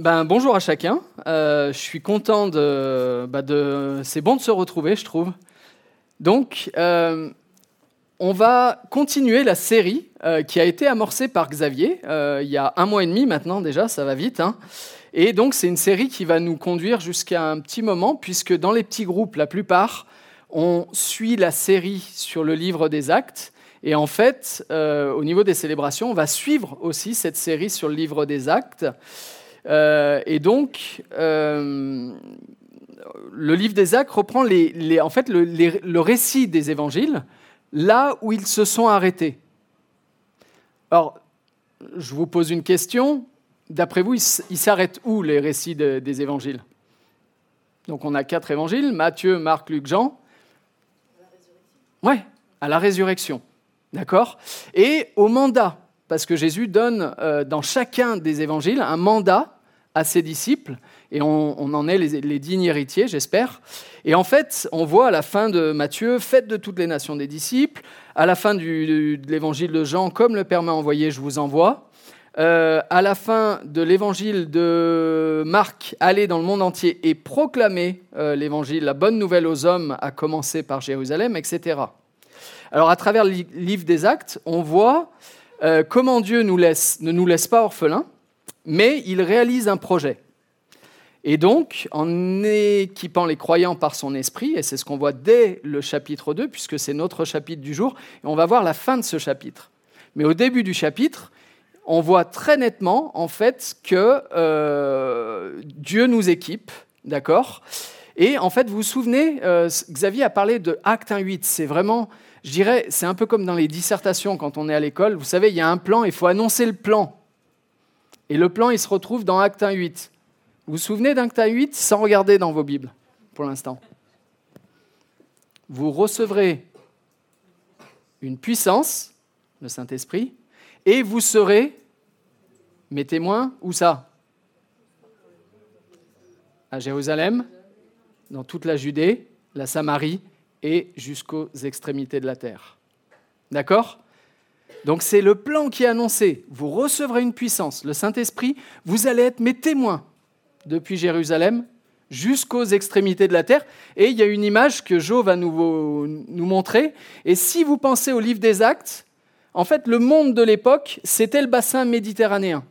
Ben, bonjour à chacun. Euh, je suis content de, bah, de... C'est bon de se retrouver, je trouve. Donc, euh, on va continuer la série euh, qui a été amorcée par Xavier il y a un mois et demi maintenant déjà, ça va vite. Hein. Et donc, c'est une série qui va nous conduire jusqu'à un petit moment, puisque dans les petits groupes, la plupart, on suit la série sur le livre des actes. Et en fait, au niveau des célébrations, on va suivre aussi cette série sur le livre des actes. Euh, et donc, euh, le livre des Actes reprend les, en fait, le, récit des évangiles là où ils se sont arrêtés. Alors, je vous pose une question. D'après vous, ils s'arrêtent où les récits des évangiles? Donc, on a quatre évangiles Matthieu, Marc, Luc, Jean. Ouais, à la résurrection. D'accord? Et au mandat, parce que Jésus donne euh, dans chacun des évangiles un mandat à ses disciples, et on, en est les, dignes héritiers, j'espère. Et en fait, on voit à la fin de Matthieu, faites de toutes les nations des disciples, à la fin de l'évangile de Jean, comme le Père m'a envoyé, je vous envoie. Euh, à la fin de l'évangile de Marc, allez dans le monde entier et proclamez euh, l'évangile, la bonne nouvelle aux hommes, à commencer par Jérusalem, etc. Alors à travers le livre des actes, on voit euh, comment Dieu ne nous laisse pas orphelins, mais il réalise un projet. Et donc, en équipant les croyants par son esprit, et c'est ce qu'on voit dès le chapitre 2, puisque c'est notre chapitre du jour, et on va voir la fin de ce chapitre. Mais au début du chapitre, on voit très nettement, en fait, que euh, Dieu nous équipe, d'accord? Et en fait, vous vous souvenez, euh, Xavier a parlé de Acte 1.8, c'est vraiment, je dirais, c'est un peu comme dans les dissertations quand on est à l'école, vous savez, il y a un plan, il faut annoncer le plan. Et le plan, il se retrouve dans Acte 1.8. Vous vous souvenez d'Acte 1.8 sans regarder dans vos Bibles, pour l'instant? Vous recevrez une puissance, le Saint-Esprit, et vous serez mes témoins, où ça? À Jérusalem, dans toute la Judée, la Samarie et jusqu'aux extrémités de la terre. D'accord? Donc c'est le plan qui est annoncé. Vous recevrez une puissance, le Saint-Esprit, vous allez être mes témoins depuis Jérusalem jusqu'aux extrémités de la terre. Et il y a une image que Jo va nous, nous montrer. Et si vous pensez au livre des actes, en fait, le monde de l'époque, c'était le bassin méditerranéen.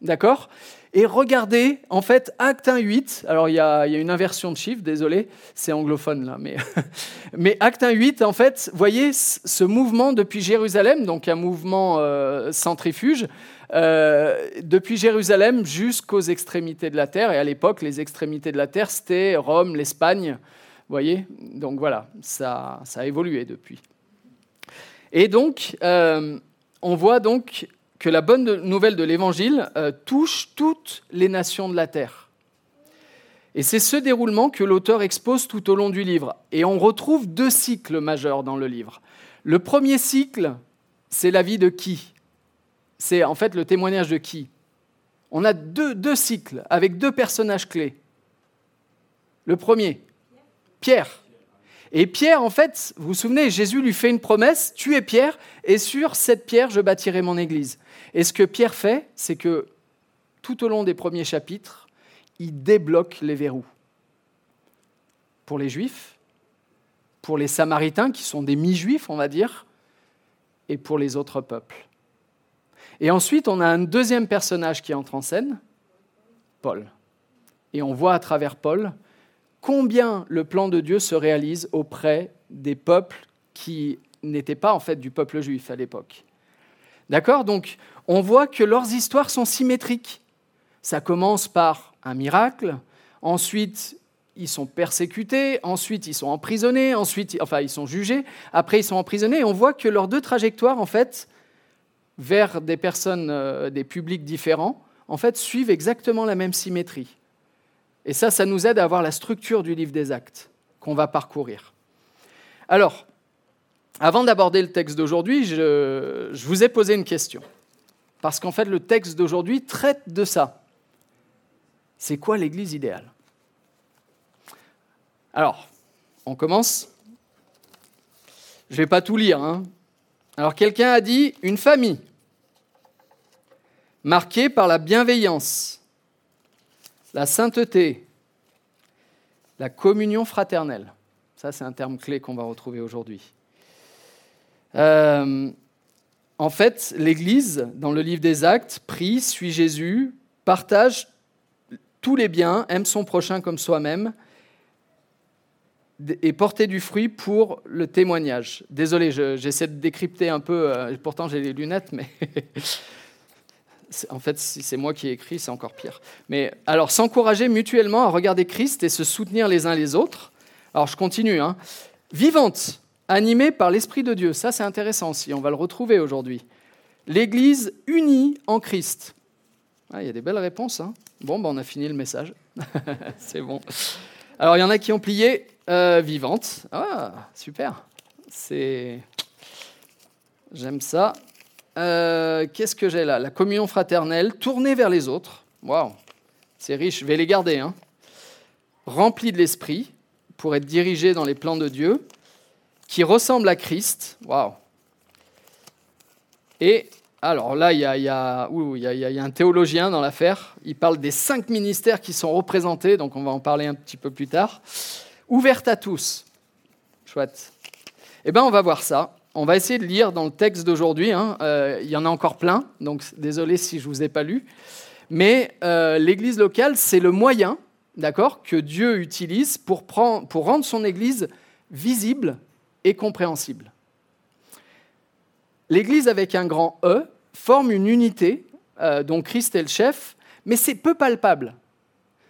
D'accord? Et regardez, en fait, Acte 1, 8, alors il y, a, une inversion de chiffres, désolé, c'est anglophone là, mais, mais Acte 1, 8, en fait, voyez ce mouvement depuis Jérusalem, donc un mouvement euh, centrifuge, euh, depuis Jérusalem jusqu'aux extrémités de la terre. Et à l'époque, les extrémités de la terre, c'était Rome, l'Espagne. Voyez Donc voilà, ça, ça a évolué depuis. Et donc, euh, on voit donc que la bonne nouvelle de l'Évangile euh, touche toutes les nations de la terre. Et c'est ce déroulement que l'auteur expose tout au long du livre. Et on retrouve deux cycles majeurs dans le livre. Le premier cycle, c'est la vie de qui? C'est en fait le témoignage de qui? On a deux, deux cycles avec deux personnages clés. Le premier, Pierre. Et Pierre, en fait, vous vous souvenez, Jésus lui fait une promesse, tu es Pierre, et sur cette pierre, je bâtirai mon église. Et ce que Pierre fait, c'est que tout au long des premiers chapitres, il débloque les verrous. Pour les Juifs, pour les Samaritains, qui sont des mi-juifs, on va dire, et pour les autres peuples. Et ensuite, on a un deuxième personnage qui entre en scène, Paul. Et on voit à travers Paul combien le plan de Dieu se réalise auprès des peuples qui n'étaient pas en fait du peuple juif à l'époque. D'accord? Donc, on voit que leurs histoires sont symétriques. Ça commence par un miracle, ensuite ils sont persécutés, ensuite ils sont emprisonnés, ensuite enfin ils sont jugés, après ils sont emprisonnés et on voit que leurs deux trajectoires en fait vers des personnes euh, des publics différents en fait suivent exactement la même symétrie. Et ça ça nous aide à avoir la structure du livre des actes qu'on va parcourir. Alors, avant d'aborder le texte d'aujourd'hui, je, vous ai posé une question. Parce qu'en fait, le texte d'aujourd'hui traite de ça. C'est quoi l'Église idéale? Alors, on commence. Je ne vais pas tout lire. Hein. Alors, quelqu'un a dit une famille marquée par la bienveillance, La sainteté, la communion fraternelle. Ça, c'est un terme clé qu'on va retrouver aujourd'hui. Euh, en fait, l'Église, dans le livre des Actes, prie, suit Jésus, partage tous les biens, aime son prochain comme soi-même et porter du fruit pour le témoignage. Désolé, j'essaie de décrypter un peu, euh, pourtant j'ai les lunettes, mais en fait, si c'est moi qui ai écrit, c'est encore pire. Mais alors, s'encourager mutuellement à regarder Christ et se soutenir les uns les autres. Alors, je continue. Hein. Vivante, animée par l'Esprit de Dieu. Ça, c'est intéressant aussi. On va le retrouver aujourd'hui. L'Église unie en Christ. Ah, il y a des belles réponses. Hein. Bon, ben, on a fini le message. c'est bon. Alors, il y en a qui ont plié. Euh, vivante. Ah, super. C'est. J'aime ça. Euh, qu'est-ce que j'ai là? La communion fraternelle, tournée vers les autres. Waouh, c'est riche, je vais les garder. Hein. De l'esprit pour être dirigé dans les plans de Dieu, qui ressemble à Christ. Waouh. Et alors là, il y, y a, un théologien dans l'affaire. Il parle des cinq ministères qui sont représentés, donc on va en parler un petit peu plus tard. Ouverte à tous. Chouette. Eh bien, on va voir ça on va essayer de lire dans le texte d'aujourd'hui. Hein. Euh, il y en a encore plein, donc désolé si je ne vous ai pas lu. Mais euh, l'Église locale, c'est le moyen, d'accord, que Dieu utilise pour, rendre son Église visible et compréhensible. L'Église avec un grand E forme une unité euh, dont Christ est le chef, mais c'est peu palpable.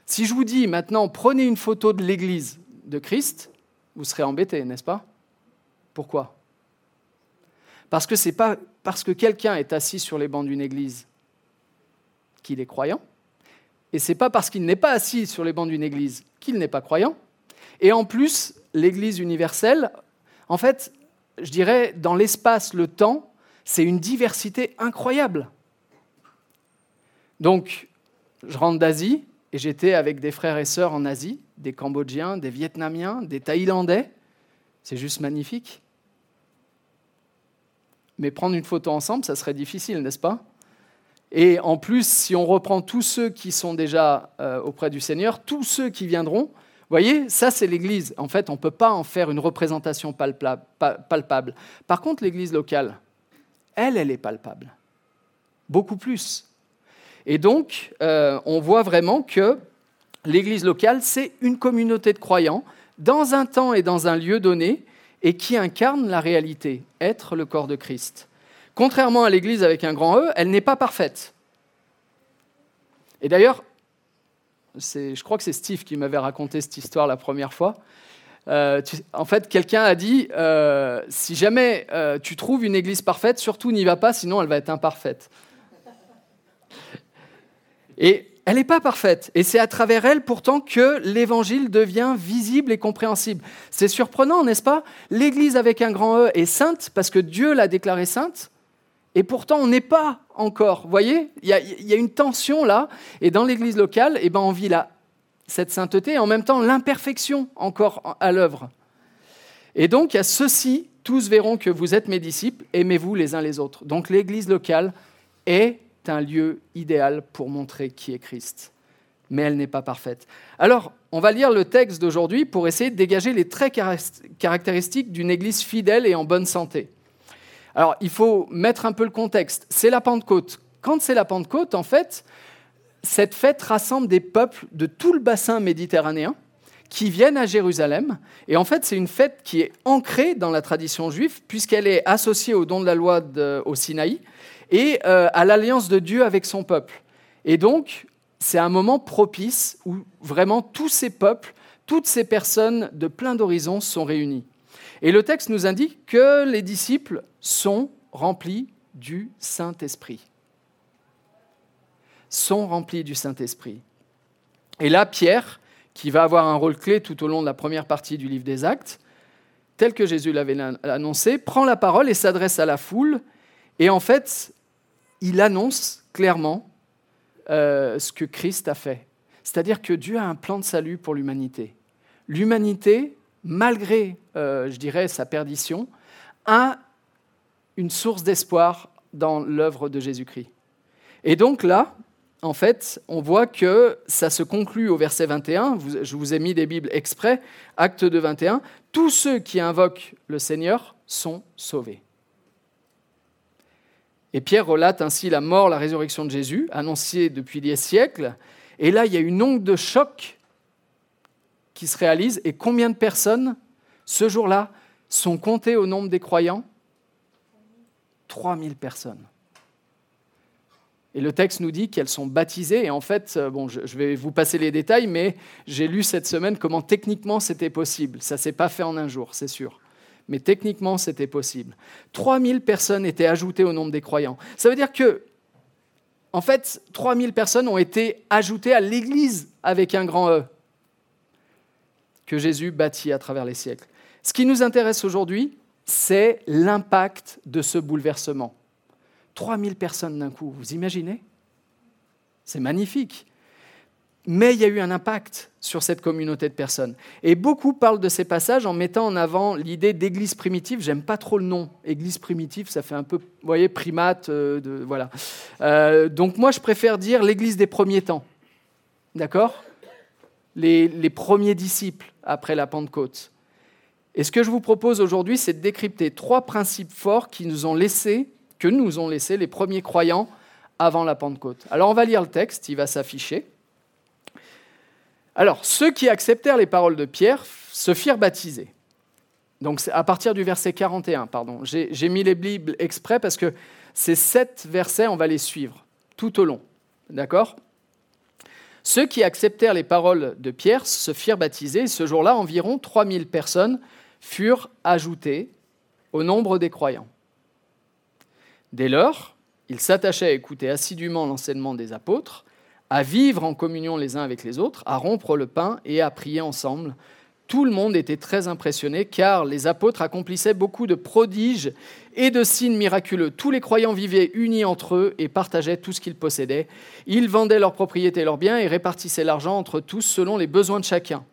Si je vous dis maintenant, prenez une photo de l'Église de Christ, vous serez embêté, n'est-ce pas? Pourquoi? Parce que c'est pas parce que quelqu'un est assis sur les bancs d'une église qu'il est croyant, et c'est pas parce qu'il n'est pas assis sur les bancs d'une église qu'il n'est pas croyant. Et en plus, l'église universelle, en fait, je dirais, dans l'espace, le temps, c'est une diversité incroyable. Donc, je rentre d'Asie et j'étais avec des frères et sœurs en Asie, des Cambodgiens, des Vietnamiens, des Thaïlandais. C'est juste magnifique. Mais prendre une photo ensemble, ça serait difficile, n'est-ce pas? Et en plus, si on reprend tous ceux qui sont déjà euh, auprès du Seigneur, tous ceux qui viendront, voyez, ça c'est l'Église. En fait, on ne peut pas en faire une représentation palpable. Par contre, l'Église locale, elle, elle est palpable. Beaucoup plus. Et donc, euh, on voit vraiment que l'Église locale, c'est une communauté de croyants dans un temps et dans un lieu donné et qui incarne la réalité, être le corps de Christ. Contrairement à l'Église avec un grand E, elle n'est pas parfaite. Et d'ailleurs, je crois que c'est Steve qui m'avait raconté cette histoire la première fois. Euh, en fait, quelqu'un a dit, euh, si jamais euh, tu trouves une église parfaite, surtout n'y va pas, sinon elle va être imparfaite. Et elle n'est pas parfaite. Et c'est à travers elle pourtant que l'évangile devient visible et compréhensible. C'est surprenant, n'est-ce pas? L'église avec un grand E est sainte parce que Dieu l'a déclarée sainte. Et pourtant, on n'est pas encore. Vous voyez? Il y, a, une tension là. Et dans l'église locale, eh ben, on vit là, cette sainteté et en même temps l'imperfection encore à l'œuvre. Et donc, a ceci tous verront que vous êtes mes disciples, aimez-vous les uns les autres. Donc, l'église locale est un lieu idéal pour montrer qui est Christ. Mais elle n'est pas parfaite. Alors, on va lire le texte d'aujourd'hui pour essayer de dégager les traits caractéristiques d'une Église fidèle et en bonne santé. Alors, il faut mettre un peu le contexte. C'est la Pentecôte. Quand c'est la Pentecôte, en fait, cette fête rassemble des peuples de tout le bassin méditerranéen qui viennent à Jérusalem. Et en fait, c'est une fête qui est ancrée dans la tradition juive, puisqu'elle est associée au don de la loi au Sinaï et euh, à l'alliance de Dieu avec son peuple. Et donc, c'est un moment propice où vraiment tous ces peuples, toutes ces personnes de plein d'horizons sont réunies. Et le texte nous indique que les disciples sont remplis du Saint-Esprit. Sont remplis du Saint-Esprit. Et là, Pierre, qui va avoir un rôle clé tout au long de la première partie du livre des Actes, tel que Jésus l'avait annoncé, prend la parole et s'adresse à la foule. Et en fait, il annonce clairement euh, ce que Christ a fait. C'est-à-dire que Dieu a un plan de salut pour l'humanité. L'humanité, malgré, euh, je dirais, sa perdition, a une source d'espoir dans l'œuvre de Jésus-Christ. Et donc là, en fait, on voit que ça se conclut au verset 21. Je vous ai mis des Bibles exprès. Acte de 21. Tous ceux qui invoquent le Seigneur sont sauvés. Et Pierre relate ainsi la mort, la résurrection de Jésus, annoncée depuis des siècles. Et là, il y a une onde de choc qui se réalise. Et combien de personnes, ce jour-là, sont comptées au nombre des croyants? 3000 personnes. Et le texte nous dit qu'elles sont baptisées. Et en fait, euh, je vais vous passer les détails, mais j'ai lu cette semaine comment techniquement c'était possible. Ça ne s'est pas fait en un jour, c'est sûr. Mais techniquement, c'était possible. 3000 personnes étaient ajoutées au nombre des croyants. Ça veut dire que, en fait, 3000 personnes ont été ajoutées à l'Église avec un grand E que Jésus bâtit à travers les siècles. Ce qui nous intéresse aujourd'hui, c'est l'impact de ce bouleversement. 3000 personnes d'un coup, vous imaginez? C'est magnifique. Mais il y a eu un impact sur cette communauté de personnes. Et beaucoup parlent de ces passages en mettant en avant l'idée d'église primitive. J'aime pas trop le nom. Église primitive, ça fait un peu, voyez, primate. Euh, de, voilà. Euh, donc moi, je préfère dire l'église des premiers temps. D'accord? Les, les premiers disciples après la Pentecôte. Et ce que je vous propose aujourd'hui, c'est de décrypter trois principes forts qui nous ont laissé que nous ont laissé les premiers croyants avant la Pentecôte. Alors on va lire le texte, il va s'afficher. Alors, ceux qui acceptèrent les paroles de Pierre se firent baptiser. Donc à partir du verset 41, pardon. J'ai mis les Bibles exprès parce que ces sept versets, on va les suivre tout au long. D'accord? Ceux qui acceptèrent les paroles de Pierre se firent baptiser. Ce jour-là, environ 3000 personnes furent ajoutées au nombre des croyants. Dès lors, ils s'attachaient à écouter assidûment l'enseignement des apôtres, à vivre en communion les uns avec les autres, à rompre le pain et à prier ensemble. Tout le monde était très impressionné car les apôtres accomplissaient beaucoup de prodiges et de signes miraculeux. Tous les croyants vivaient unis entre eux et partageaient tout ce qu'ils possédaient. Ils vendaient leurs propriétés et leurs biens et répartissaient l'argent entre tous selon les besoins de chacun.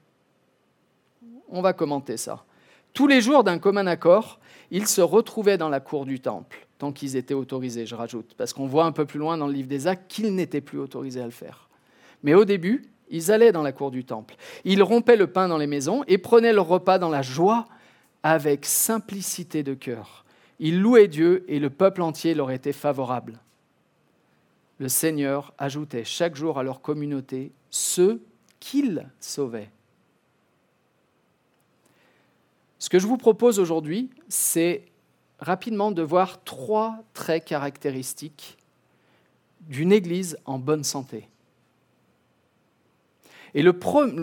On va commenter ça. Tous les jours d'un commun accord, ils se retrouvaient dans la cour du temple tant qu'ils étaient autorisés, je rajoute, parce qu'on voit un peu plus loin dans le livre des Actes qu'ils n'étaient plus autorisés à le faire. Mais au début, ils allaient dans la cour du temple. Ils rompaient le pain dans les maisons et prenaient leur repas dans la joie avec simplicité de cœur. Ils louaient Dieu et le peuple entier leur était favorable. Le Seigneur ajoutait chaque jour à leur communauté ceux qu'il sauvait. Ce que je vous propose aujourd'hui, c'est rapidement de voir trois traits caractéristiques d'une Église en bonne santé. Et le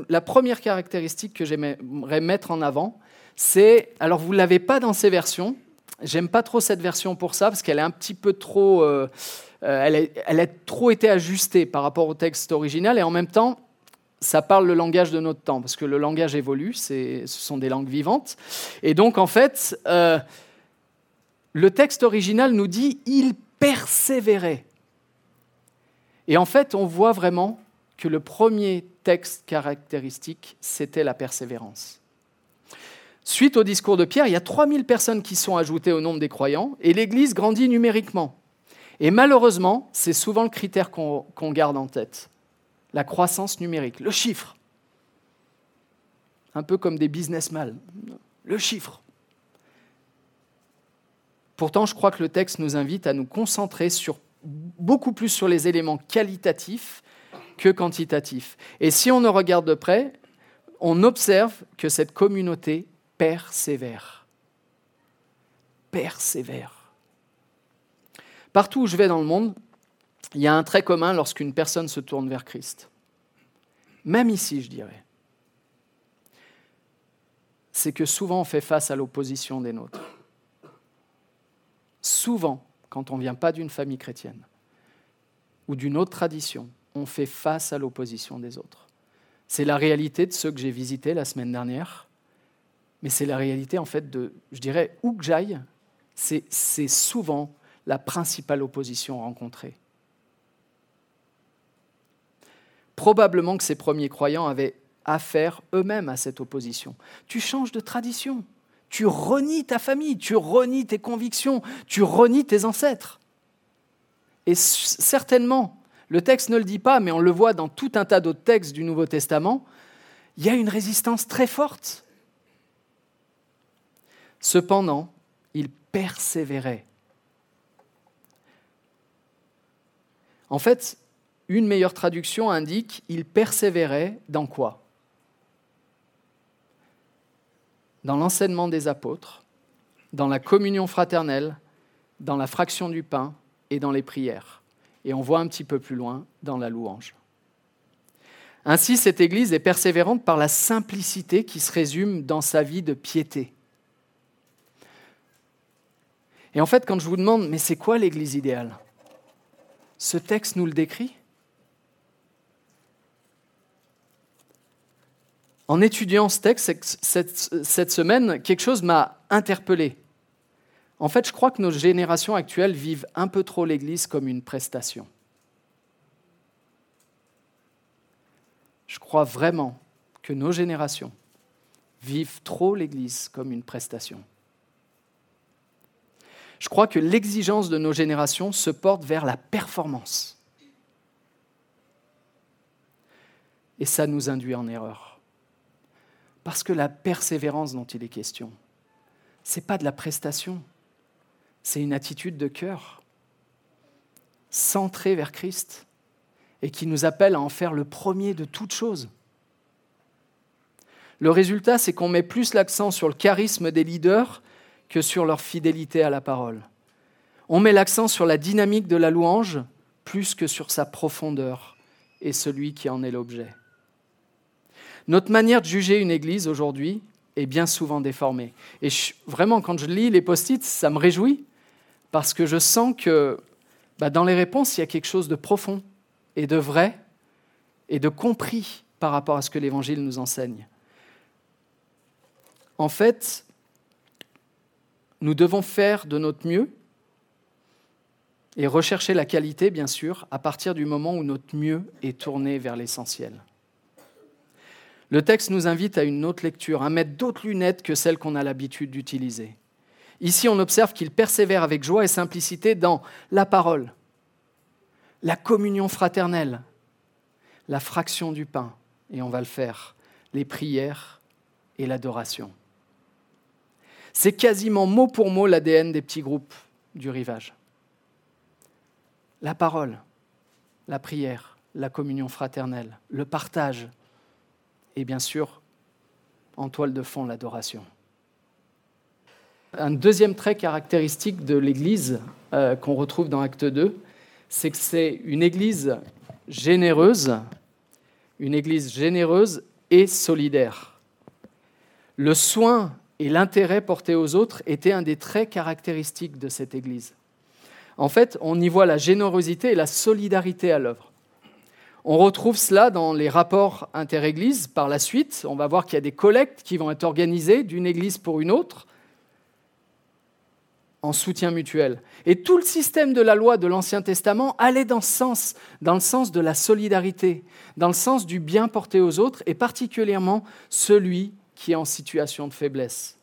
la première caractéristique que j'aimerais mettre en avant, c'est, alors vous ne l'avez pas dans ces versions, j'aime pas trop cette version pour ça, parce qu'elle est un petit peu trop, euh, euh, elle, a, trop été ajustée par rapport au texte original, et en même temps, ça parle le langage de notre temps, parce que le langage évolue, ce sont des langues vivantes. Et donc, en fait, euh, le texte original nous dit il persévérait. Et en fait, on voit vraiment que le premier texte caractéristique, c'était la persévérance. Suite au discours de Pierre, il y a 3000 personnes qui sont ajoutées au nombre des croyants et l'Église grandit numériquement. Et malheureusement, c'est souvent le critère qu'on garde en tête, la croissance numérique, le chiffre. Un peu comme des businessmen, le chiffre. Pourtant, je crois que le texte nous invite à nous concentrer beaucoup plus sur les éléments qualitatifs que quantitatifs. Et si on ne regarde de près, on observe que cette communauté persévère. Persévère. Partout où je vais dans le monde, il y a un trait commun lorsqu'une personne se tourne vers Christ. Même ici, je dirais. C'est que souvent on fait face à l'opposition des nôtres souvent, quand on ne vient pas d'une famille chrétienne ou d'une autre tradition, on fait face à l'opposition des autres. C'est la réalité de ceux que j'ai visités la semaine dernière, mais c'est la réalité en fait de, je dirais, où que j'aille, c'est souvent la principale opposition rencontrée. Probablement que ces premiers croyants avaient affaire eux-mêmes à cette opposition. Tu changes de tradition, tu renies ta famille, tu renies tes convictions, tu renies tes ancêtres. Et certainement, le texte ne le dit pas, mais on le voit dans tout un tas d'autres textes du Nouveau Testament, il y a une résistance très forte. Cependant, il persévérait. En fait, une meilleure traduction indique il persévérait dans quoi? Dans l'enseignement des apôtres, dans la communion fraternelle, dans la fraction du pain et dans les prières. Et on voit un petit peu plus loin dans la louange. Ainsi, cette Église est persévérante par la simplicité qui se résume dans sa vie de piété. Et en fait, quand je vous demande, mais c'est quoi l'Église idéale? Ce texte nous le décrit? En étudiant ce texte cette, semaine, quelque chose m'a interpellé. En fait, je crois que nos générations actuelles vivent un peu trop l'Église comme une prestation. Je crois vraiment que nos générations vivent trop l'Église comme une prestation. Je crois que l'exigence de nos générations se porte vers la performance. Et ça nous induit en erreur. Parce que la persévérance dont il est question, ce n'est pas de la prestation, c'est une attitude de cœur, centrée vers Christ, et qui nous appelle à en faire le premier de toutes choses. Le résultat, c'est qu'on met plus l'accent sur le charisme des leaders que sur leur fidélité à la parole. On met l'accent sur la dynamique de la louange plus que sur sa profondeur et celui qui en est l'objet. Notre manière de juger une église aujourd'hui est bien souvent déformée. Et vraiment, quand je lis les post-it, ça me réjouit parce que je sens que bah, dans les réponses, il y a quelque chose de profond et de vrai et de compris par rapport à ce que l'Évangile nous enseigne. En fait, nous devons faire de notre mieux et rechercher la qualité, bien sûr, à partir du moment où notre mieux est tourné vers l'essentiel. Le texte nous invite à une autre lecture, à mettre d'autres lunettes que celles qu'on a l'habitude d'utiliser. Ici, on observe qu'il persévère avec joie et simplicité dans la parole, la communion fraternelle, la fraction du pain, et on va le faire, les prières et l'adoration. C'est quasiment mot pour mot l'ADN des petits groupes du rivage. La parole, la prière, la communion fraternelle, le partage et bien sûr, en toile de fond, l'adoration. Un deuxième trait caractéristique de l'Église euh, qu'on retrouve dans Acte 2, c'est que c'est une Église généreuse, une Église généreuse et solidaire. Le soin et l'intérêt porté aux autres étaient un des traits caractéristiques de cette Église. En fait, on y voit la générosité et la solidarité à l'œuvre. On retrouve cela dans les rapports interéglises par la suite. On va voir qu'il y a des collectes qui vont être organisées d'une église pour une autre en soutien mutuel. Et tout le système de la loi de l'Ancien Testament allait dans ce sens, dans le sens de la solidarité, dans le sens du bien porté aux autres, et particulièrement celui qui est en situation de faiblesse.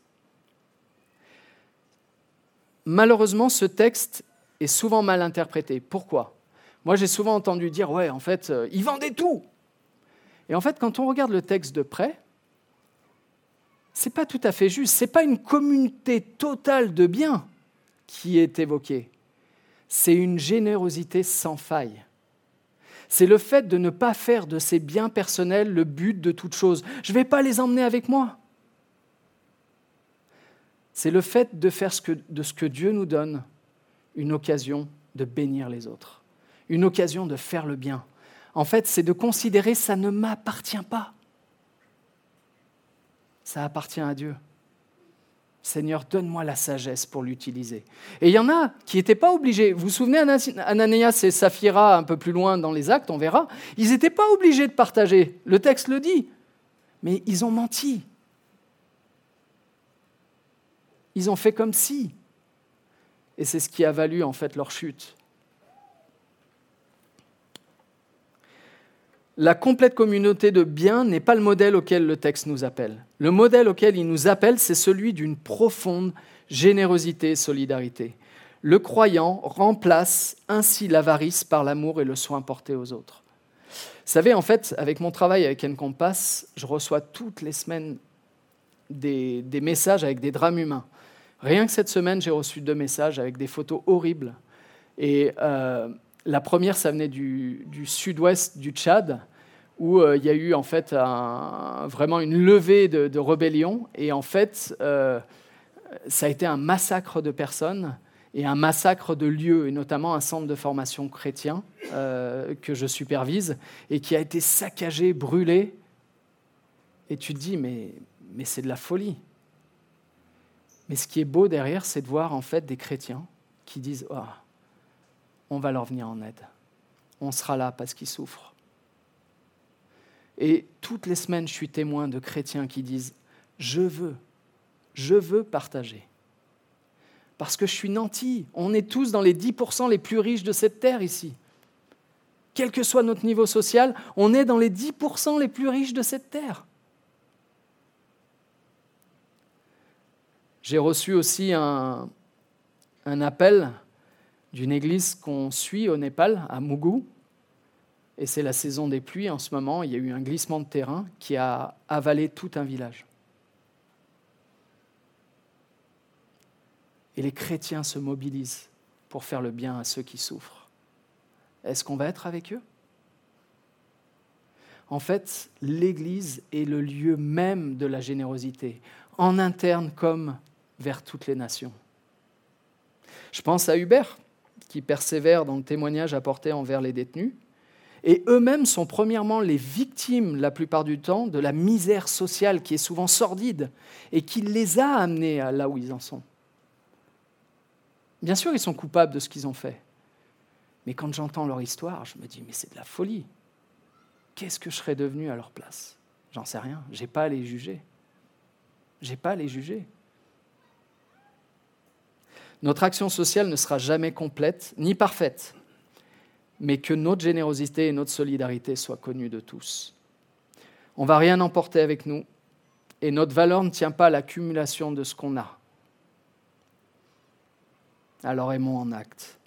Malheureusement, ce texte est souvent mal interprété. Pourquoi? Moi, j'ai souvent entendu dire, ouais, en fait, euh, ils vendaient tout. Et en fait, quand on regarde le texte de près, c'est pas tout à fait juste. C'est pas une communauté totale de biens qui est évoqué. C'est une générosité sans faille. C'est le fait de ne pas faire de ses biens personnels le but de toute chose. Je ne vais pas les emmener avec moi. C'est le fait de faire de ce que Dieu nous donne une occasion de bénir les autres, une occasion de faire le bien. En fait, c'est de considérer ça ne m'appartient pas. Ça appartient à Dieu. Seigneur, donne-moi la sagesse pour l'utiliser. Et il y en a qui n'étaient pas obligés. Vous vous souvenez, Ananias et Saphira, un peu plus loin dans les actes, on verra, ils n'étaient pas obligés de partager. Le texte le dit. Mais ils ont menti. Ils ont fait comme si. Et c'est ce qui a valu en fait leur chute. La complète communauté de biens n'est pas le modèle auquel le texte nous appelle. Le modèle auquel il nous appelle, c'est celui d'une profonde générosité et solidarité. Le croyant remplace ainsi l'avarice par l'amour et le soin porté aux autres. Vous savez, en fait, avec mon travail avec Encompass, je reçois toutes les semaines des, messages avec des drames humains. Rien que cette semaine, j'ai reçu deux messages avec des photos horribles. Et euh, la première, ça venait du, sud-ouest du Tchad, où euh, il y a eu en fait vraiment une levée de, rébellion. Et en fait, euh, ça a été un massacre de personnes et un massacre de lieux, et notamment un centre de formation chrétien que je supervise, et qui a été saccagé, brûlé. Et tu te dis, mais, mais c'est de la folie. Mais ce qui est beau derrière, c'est de voir en fait des chrétiens qui disent oh, on va leur venir en aide. On sera là parce qu'ils souffrent. Et toutes les semaines, je suis témoin de chrétiens qui disent je veux, je veux partager. Parce que je suis nanti. On est tous dans les 10% les plus riches de cette terre ici. Quel que soit notre niveau social, on est dans les 10% les plus riches de cette terre. J'ai reçu aussi un, appel d'une église qu'on suit au Népal, à Mugu. Et c'est la saison des pluies en ce moment. Il y a eu un glissement de terrain qui a avalé tout un village. Et les chrétiens se mobilisent pour faire le bien à ceux qui souffrent. Est-ce qu'on va être avec eux? En fait, l'Église est le lieu même de la générosité, en interne comme vers toutes les nations. Je pense à Hubert, qui persévère dans le témoignage apporté envers les détenus, et eux-mêmes sont premièrement les victimes, la plupart du temps, de la misère sociale qui est souvent sordide et qui les a amenés à là où ils en sont. Bien sûr, ils sont coupables de ce qu'ils ont fait, mais quand j'entends leur histoire, je me dis, mais c'est de la folie. Qu'est-ce que je serais devenu à leur place? J'en sais rien, j'ai pas à les juger. J'ai pas à les juger. Notre action sociale ne sera jamais complète ni parfaite, mais que notre générosité et notre solidarité soient connues de tous. On ne va rien emporter avec nous, et notre valeur ne tient pas à l'accumulation de ce qu'on a. Alors aimons en acte.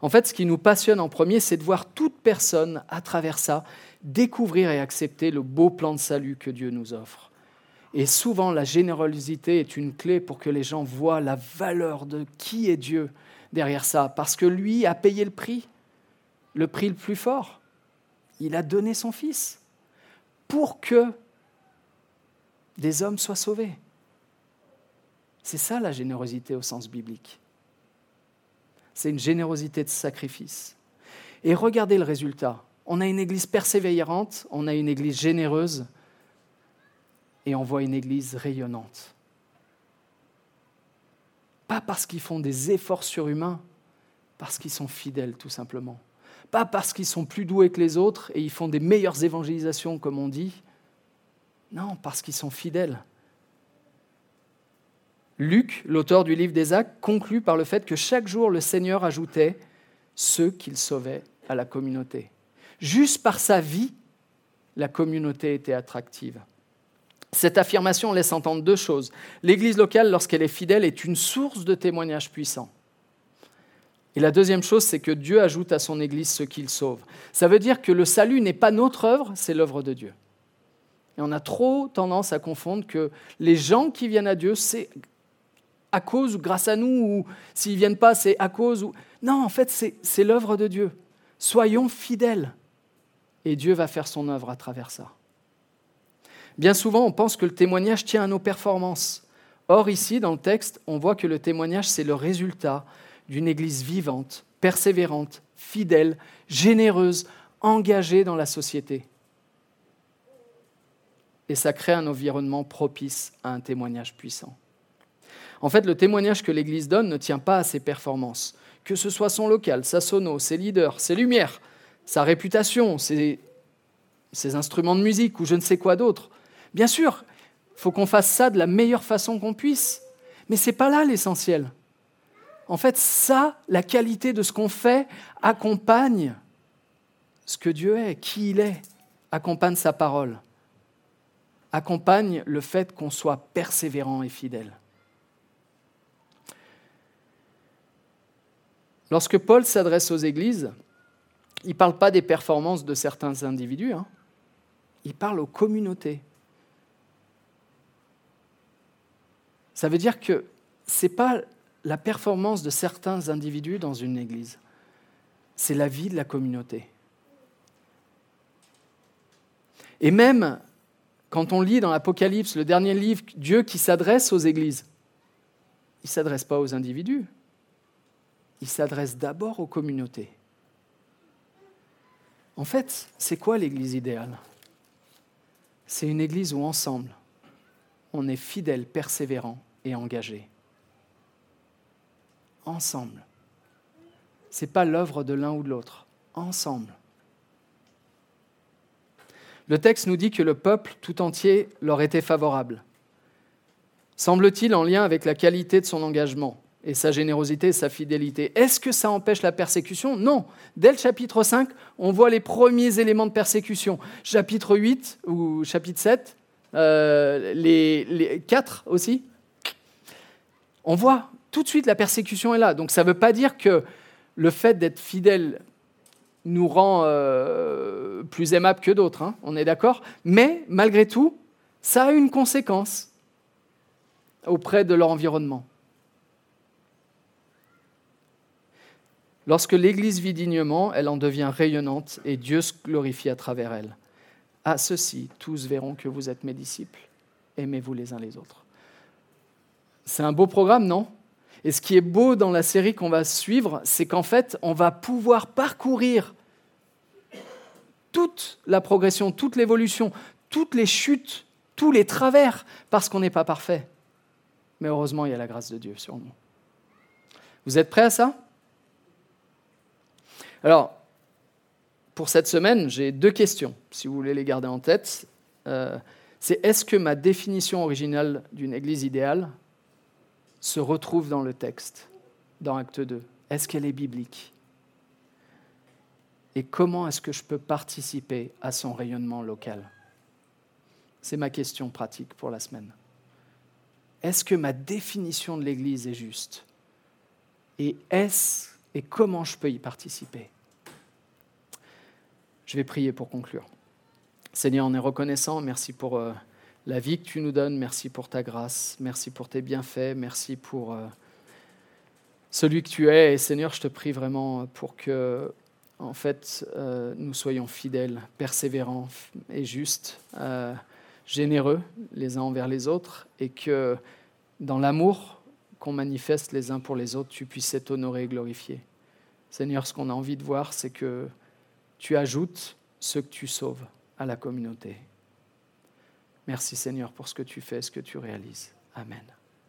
En fait, ce qui nous passionne en premier, c'est de voir toute personne, à travers ça, découvrir et accepter le beau plan de salut que Dieu nous offre. Et souvent, la générosité est une clé pour que les gens voient la valeur de qui est Dieu derrière ça, parce que lui a payé le prix, le prix le plus fort. Il a donné son Fils pour que des hommes soient sauvés. C'est ça la générosité au sens biblique. C'est une générosité de sacrifice. Et regardez le résultat. On a une Église persévérante, on a une Église généreuse, et on voit une Église rayonnante. Pas parce qu'ils font des efforts surhumains, parce qu'ils sont fidèles tout simplement. Pas parce qu'ils sont plus doués que les autres et ils font des meilleures évangélisations comme on dit. Non, parce qu'ils sont fidèles. Luc, l'auteur du livre des Actes, conclut par le fait que chaque jour le Seigneur ajoutait ceux qu'il sauvait à la communauté. Juste par sa vie, la communauté était attractive. Cette affirmation laisse entendre deux choses. L'Église locale, lorsqu'elle est fidèle, est une source de témoignages puissants. Et la deuxième chose, c'est que Dieu ajoute à son Église ce qu'il sauve. Ça veut dire que le salut n'est pas notre œuvre, c'est l'œuvre de Dieu. Et on a trop tendance à confondre que les gens qui viennent à Dieu, c'est à cause ou grâce à nous, ou s'ils ne viennent pas, c'est à cause ou... Non, en fait, c'est l'œuvre de Dieu. Soyons fidèles. Et Dieu va faire son œuvre à travers ça. Bien souvent, on pense que le témoignage tient à nos performances. Or, ici, dans le texte, on voit que le témoignage, c'est le résultat d'une Église vivante, persévérante, fidèle, généreuse, engagée dans la société. Et ça crée un environnement propice à un témoignage puissant. En fait, le témoignage que l'Église donne ne tient pas à ses performances, que ce soit son local, sa sono, ses leaders, ses lumières, sa réputation, ses, ses instruments de musique ou je ne sais quoi d'autre. Bien sûr, il faut qu'on fasse ça de la meilleure façon qu'on puisse, mais ce n'est pas là l'essentiel. En fait, ça, la qualité de ce qu'on fait, accompagne ce que Dieu est, qui il est, accompagne sa parole, accompagne le fait qu'on soit persévérant et fidèle. Lorsque Paul s'adresse aux églises, il ne parle pas des performances de certains individus, hein. il parle aux communautés. Ça veut dire que ce n'est pas la performance de certains individus dans une église, c'est la vie de la communauté. Et même quand on lit dans l'Apocalypse, le dernier livre, Dieu qui s'adresse aux églises, il ne s'adresse pas aux individus, il s'adresse d'abord aux communautés. En fait, c'est quoi l'Église idéale? C'est une Église où ensemble, on est fidèle, persévérant et engagé. Ensemble. Ce n'est pas l'œuvre de l'un ou de l'autre. Ensemble. Le texte nous dit que le peuple tout entier leur était favorable. Semble-t-il en lien avec la qualité de son engagement et sa générosité et sa fidélité. Est-ce que ça empêche la persécution? Non. Dès le chapitre 5, on voit les premiers éléments de persécution. Chapitre 8 ou chapitre 7, euh, les, les 4 aussi, on voit tout de suite la persécution est là. Donc ça ne veut pas dire que le fait d'être fidèle nous rend euh, plus aimables que d'autres, hein, on est d'accord? Mais malgré tout, ça a une conséquence auprès de leur environnement. Lorsque l'Église vit dignement, elle en devient rayonnante et Dieu se glorifie à travers elle. À ceci, tous verront que vous êtes mes disciples. Aimez-vous les uns les autres. C'est un beau programme, non? Et ce qui est beau dans la série qu'on va suivre, c'est qu'en fait, on va pouvoir parcourir toute la progression, toute l'évolution, toutes les chutes, tous les travers, parce qu'on n'est pas parfait. Mais heureusement, il y a la grâce de Dieu sur nous. Vous êtes prêts à ça? Alors, pour cette semaine, j'ai deux questions, si vous voulez les garder en tête. Euh, c'est est-ce que ma définition originale d'une Église idéale se retrouve dans le texte, dans Acte 2 Est-ce qu'elle est biblique? Et comment est-ce que je peux participer à son rayonnement local? C'est ma question pratique pour la semaine. Est-ce que ma définition de l'Église est juste? Et est-ce et comment je peux y participer? Je vais prier pour conclure. Seigneur, on est reconnaissant. Merci pour euh, la vie que tu nous donnes. Merci pour ta grâce. Merci pour tes bienfaits. Merci pour euh, celui que tu es. Et Seigneur, je te prie vraiment pour que, en fait, euh, nous soyons fidèles, persévérants et justes, généreux les uns envers les autres, et que dans l'amour, qu'on manifeste les uns pour les autres, tu puisses être honoré et glorifié. Seigneur, ce qu'on a envie de voir, c'est que tu ajoutes ce que tu sauves à la communauté. Merci Seigneur pour ce que tu fais, ce que tu réalises. Amen.